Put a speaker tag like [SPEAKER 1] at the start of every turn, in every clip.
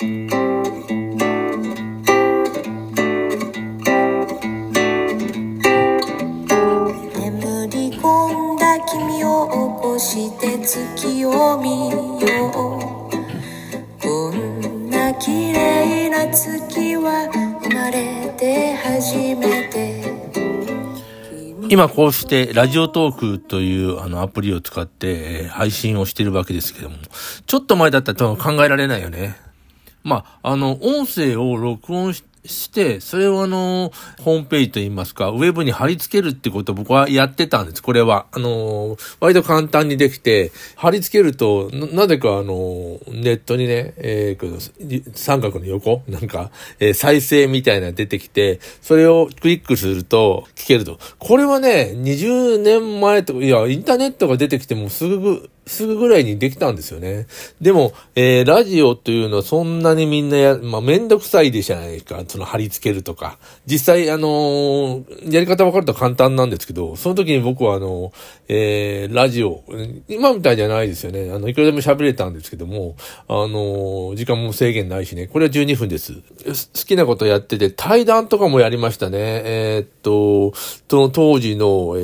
[SPEAKER 1] 眠り込んだ君を起こして月を見ようこんな綺麗な月は生まれて初めて
[SPEAKER 2] 今こうしてラジオトークというあのアプリを使って配信をしてるわけですけども、ちょっと前だったら多分考えられないよね。まあ、あの、音声を録音しして、それをあの、ホームページといいますか、ウェブに貼り付けるってことを僕はやってたんです、これは。あの、割と簡単にできて、貼り付けると、なぜかあの、ネットにね、えー三角の横なんか、えー再生みたいな出てきて、それをクリックすると聞けると。これはね、20年前とか、いや、インターネットが出てきてもすぐ、すぐぐらいにできたんですよね。でも、えーラジオというのはそんなにみんなや、まあ、めんどくさいでじゃないか。その貼り付けるとか。実際、あのーやり方分かると簡単なんですけど、その時に僕はあの、えーラジオ、今みたいじゃないですよね。あの、いくらでも喋れたんですけども、あのー時間も制限ないしね。これは12分です。す好きなことやってて、対談とかもやりましたね。えーっと、その当時の、え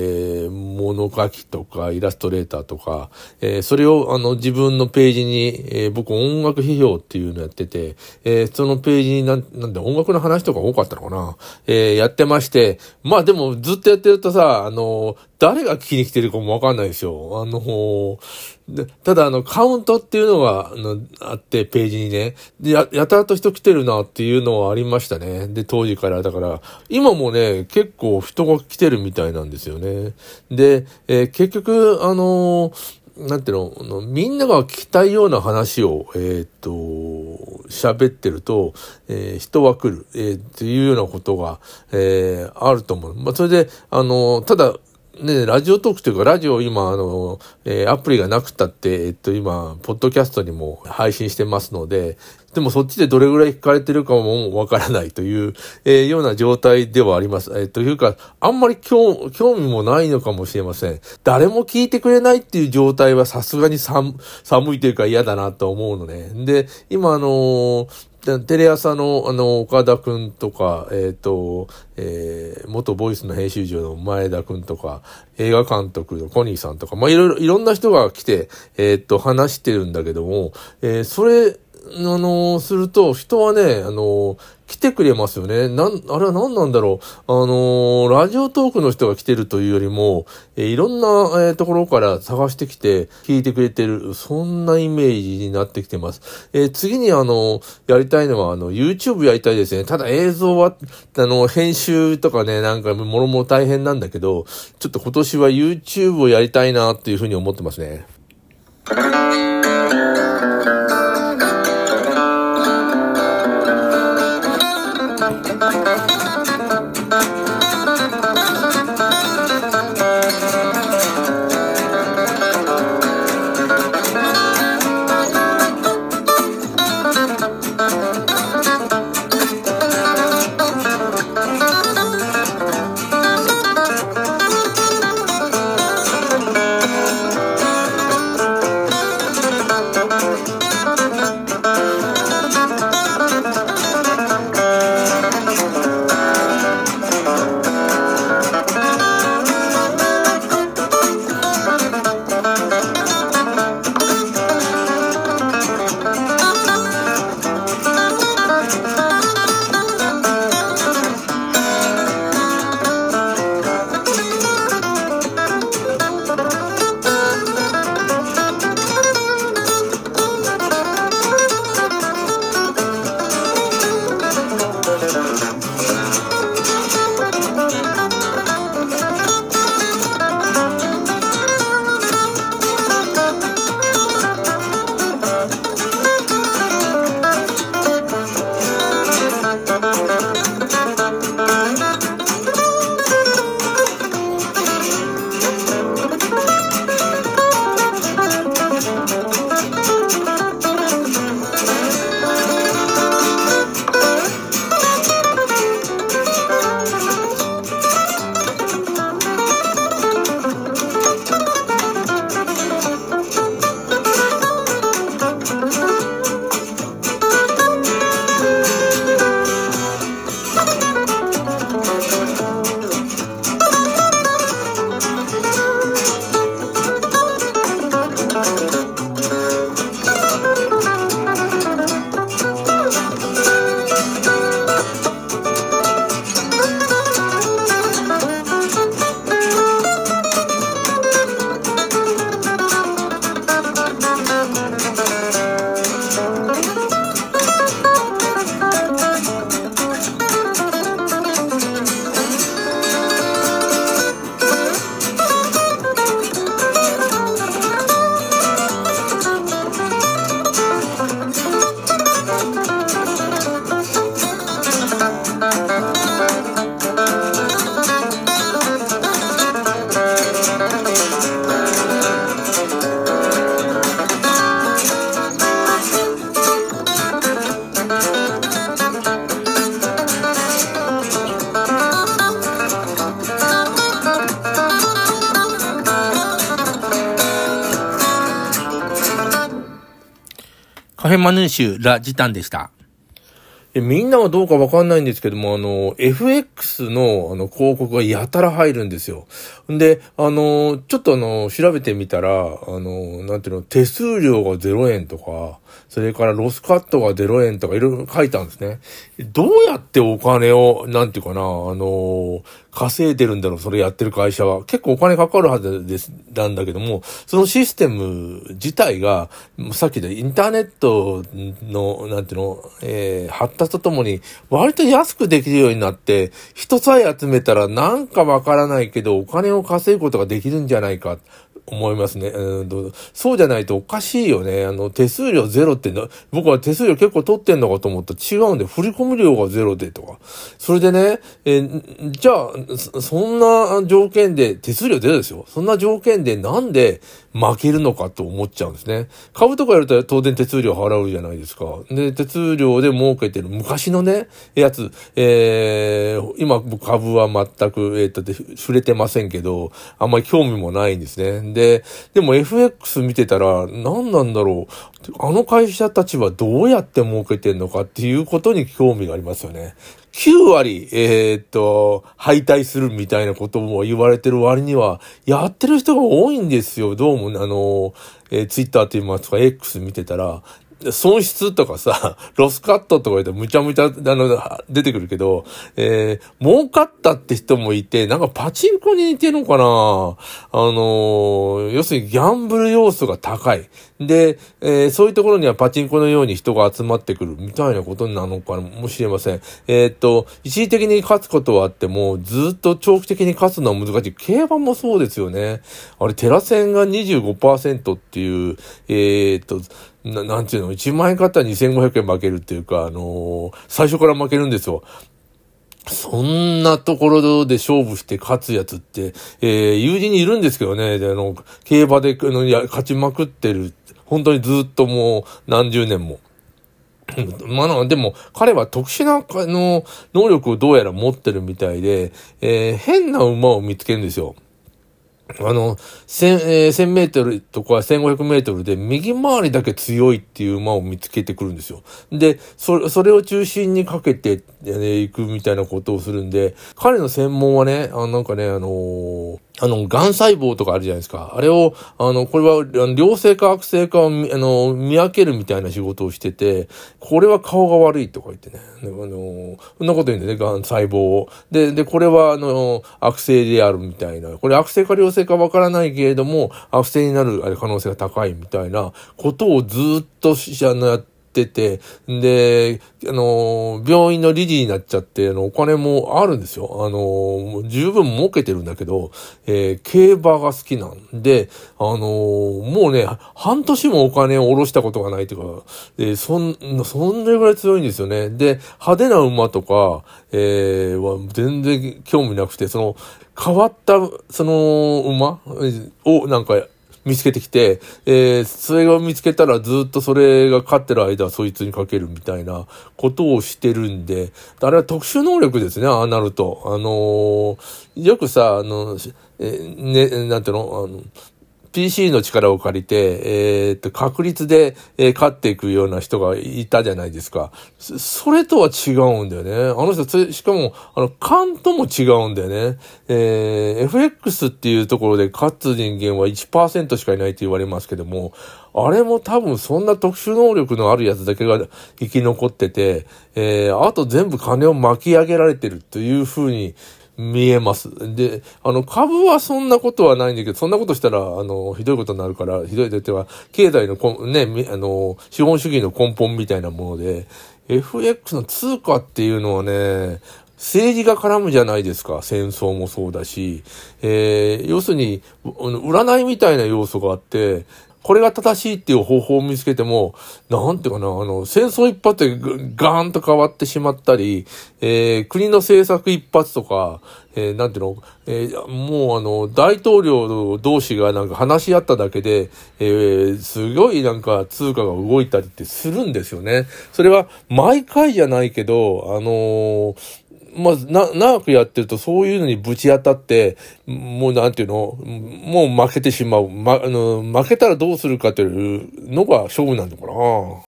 [SPEAKER 2] ー物書きとか、イラストレーターとか、えーそれをあの自分のページに、えー僕音楽批評っていうのやってて、えーそのページになん、なんで音楽の話とか多かったのかなえやってまして、まあでもずっとやってるとさ、あの、誰が聞きに来てるかもわかんないですよ。あの、でただあの、カウントっていうのが、あの、あって、ページにね。で、や、やたらと人来てるなっていうのはありましたね。で、当時から。だから、今もね、結構人が来てるみたいなんですよね。で、え結局、あのなんていうの、みんなが聞きたいような話を、えーっと、喋ってると、えー人は来る、えーっていうようなことが、えーあると思う。まあ、それで、あの、ただ、ね、ラジオトークというか、ラジオ今、あの、えーアプリがなくたって、えっと、今、ポッドキャストにも配信してますので、でもそっちでどれぐらい聞かれてるかもわからないという、えーような状態ではあります。えーというか、あんまり興興味もないのかもしれません。誰も聞いてくれないっていう状態はさすがに寒寒いというか嫌だなと思うのね。で、今あのーテレ朝の、あの、岡田くんとか、えっ、と、えー元ボイスの編集長の前田くんとか、映画監督のコニーさんとか、まあ、いろいろ、いろんな人が来て、えっ、と、話してるんだけども、えーそれ、あのすると、人はね、あの来てくれますよね。なん、あれは何なんだろう。あのラジオトークの人が来てるというよりも、えいろんな、えところから探してきて、聞いてくれてる、そんなイメージになってきてます。え次にあの、やりたいのは、あの、YouTube やりたいですね。ただ映像は、あの、編集とかね、なんか、もろもろ大変なんだけど、ちょっと今年は YouTube をやりたいな、っていうふうに思ってますね。マヌーシュ、ラ・ジタンでした。みんなはどうかわかんないんですけども、あの、FX の、あの、広告がやたら入るんですよ。んで、あの、ちょっとあの、調べてみたら、あの、なんていうの、手数料が0円とか、それからロスカットが0円とかいろいろ書いたんですね。どうやってお金を、なんていうかな、あの、稼いでるんだろう、それやってる会社は。結構お金かかるはずです、なんだけども、そのシステム自体が、さっきでインターネットの、なんていうの、えー、発達とともに、割と安くできるようになって、人さえ集めたらなんかわからないけど、お金を稼ぐことができるんじゃないか。思いますね。うん、そうじゃないとおかしいよね。あの、手数料ゼロってな、僕は手数料結構取ってんのかと思ったら違うんで、振り込料がゼロでとか。それでね、えー、じゃあ、そんな条件で、手数料ゼロですよ。そんな条件でなんで負けるのかと思っちゃうんですね。株とかやると当然手数料払うじゃないですか。で、手数料で儲けてる昔のね、やつ、えー、今株は全く、えー、っと、触れてませんけど、あんまり興味もないんですね。で、でも FX 見てたら、何なんだろう。あの会社たちはどうやって儲けてんのかっていうことに興味がありますよね。9割、えー、っと、敗退するみたいなことも言われてる割には、やってる人が多いんですよ。どうも、あの、えー、ツイッターと言いますか、X 見てたら、損失とかさ、ロスカットとか言うとむちゃむちゃ、あの、出てくるけど、えー、儲かったって人もいて、なんかパチンコに似てるのかなあのー、要するにギャンブル要素が高い。で、えー、そういうところにはパチンコのように人が集まってくるみたいなことなのかもしれません。え、っと、一時的に勝つことはあっても、ずっと長期的に勝つのは難しい。競馬もそうですよね。あれ、テラセンが25%っていう、え、っと、ななんていうの、1万円買ったら2500円負けるっていうか、あのー、最初から負けるんですよ。そんなところで勝負して勝つやつって、えー、友人にいるんですけどね、であの、競馬でのや勝ちまくってる、本当にずっともう何十年も。まあ、でも、彼は特殊な、あの、能力をどうやら持ってるみたいで、えー、変な馬を見つけるんですよ。あの、千、えー、1000メートルとか1500メートルで右回りだけ強いっていう馬を見つけてくるんですよ。で、それ、それを中心にかけて、ね、行くみたいなことをするんで、彼の専門はね、あなんかね、あのー、あの、癌細胞とかあるじゃないですか。あれを、あの、これは、良性か悪性かを、あの、見分けるみたいな仕事をしてて、これは顔が悪いとか言ってね。あの、そんなこと言うんでね、癌細胞を。で、で、これは、あの、悪性であるみたいな。これ悪性か良性かわからないけれども、悪性になる可能性が高いみたいなことをずっと、あの、やって、ってて、で、あの、病院の理事になっちゃって、あの、お金もあるんですよ。あの、十分儲けてるんだけど、えー、競馬が好きなんで、あの、もうね、半年もお金を下ろしたことがないというか、えそん、そんなぐらい強いんですよね。で、派手な馬とか、えー、は全然興味なくて、その、変わった、その、馬をなんか見つけてきて、えー、それを見つけたらずっとそれが勝ってる間はそいつにかけるみたいなことをしてるんで、あれは特殊能力ですね、ああなると。あのー、よくさ、あの、えー、ね、なんていうの、あの、PC の力を借りて、えー、っと、確率で、えー、勝っていくような人がいたじゃないですか。それとは違うんだよね。あの人、しかも、あの、勘とも違うんだよね。えー、FX っていうところで勝つ人間は1%しかいないと言われますけども、あれも多分そんな特殊能力のあるやつだけが生き残ってて、えー、あと全部金を巻き上げられてるというふうに、見えます。で、あの、株はそんなことはないんだけど、そんなことしたら、あの、ひどいことになるから、ひどいと言っては、経済のこ、ね、あの、資本主義の根本みたいなもので、FX の通貨っていうのはね、政治が絡むじゃないですか。戦争もそうだし。えー、要するに、占いみたいな要素があって、これが正しいっていう方法を見つけても、なんていうかな、あの、戦争一発でガーンと変わってしまったり、えー、国の政策一発とか、えー、なんていうの、えー、もうあの、大統領同士がなんか話し合っただけで、えー、すごいなんか通貨が動いたりってするんですよね。それは毎回じゃないけど、あのーまあ、な、長くやってるとそういうのにぶち当たって、もうなんていうの、もう負けてしまう。ま、あの、負けたらどうするかというのが勝負なんだかな。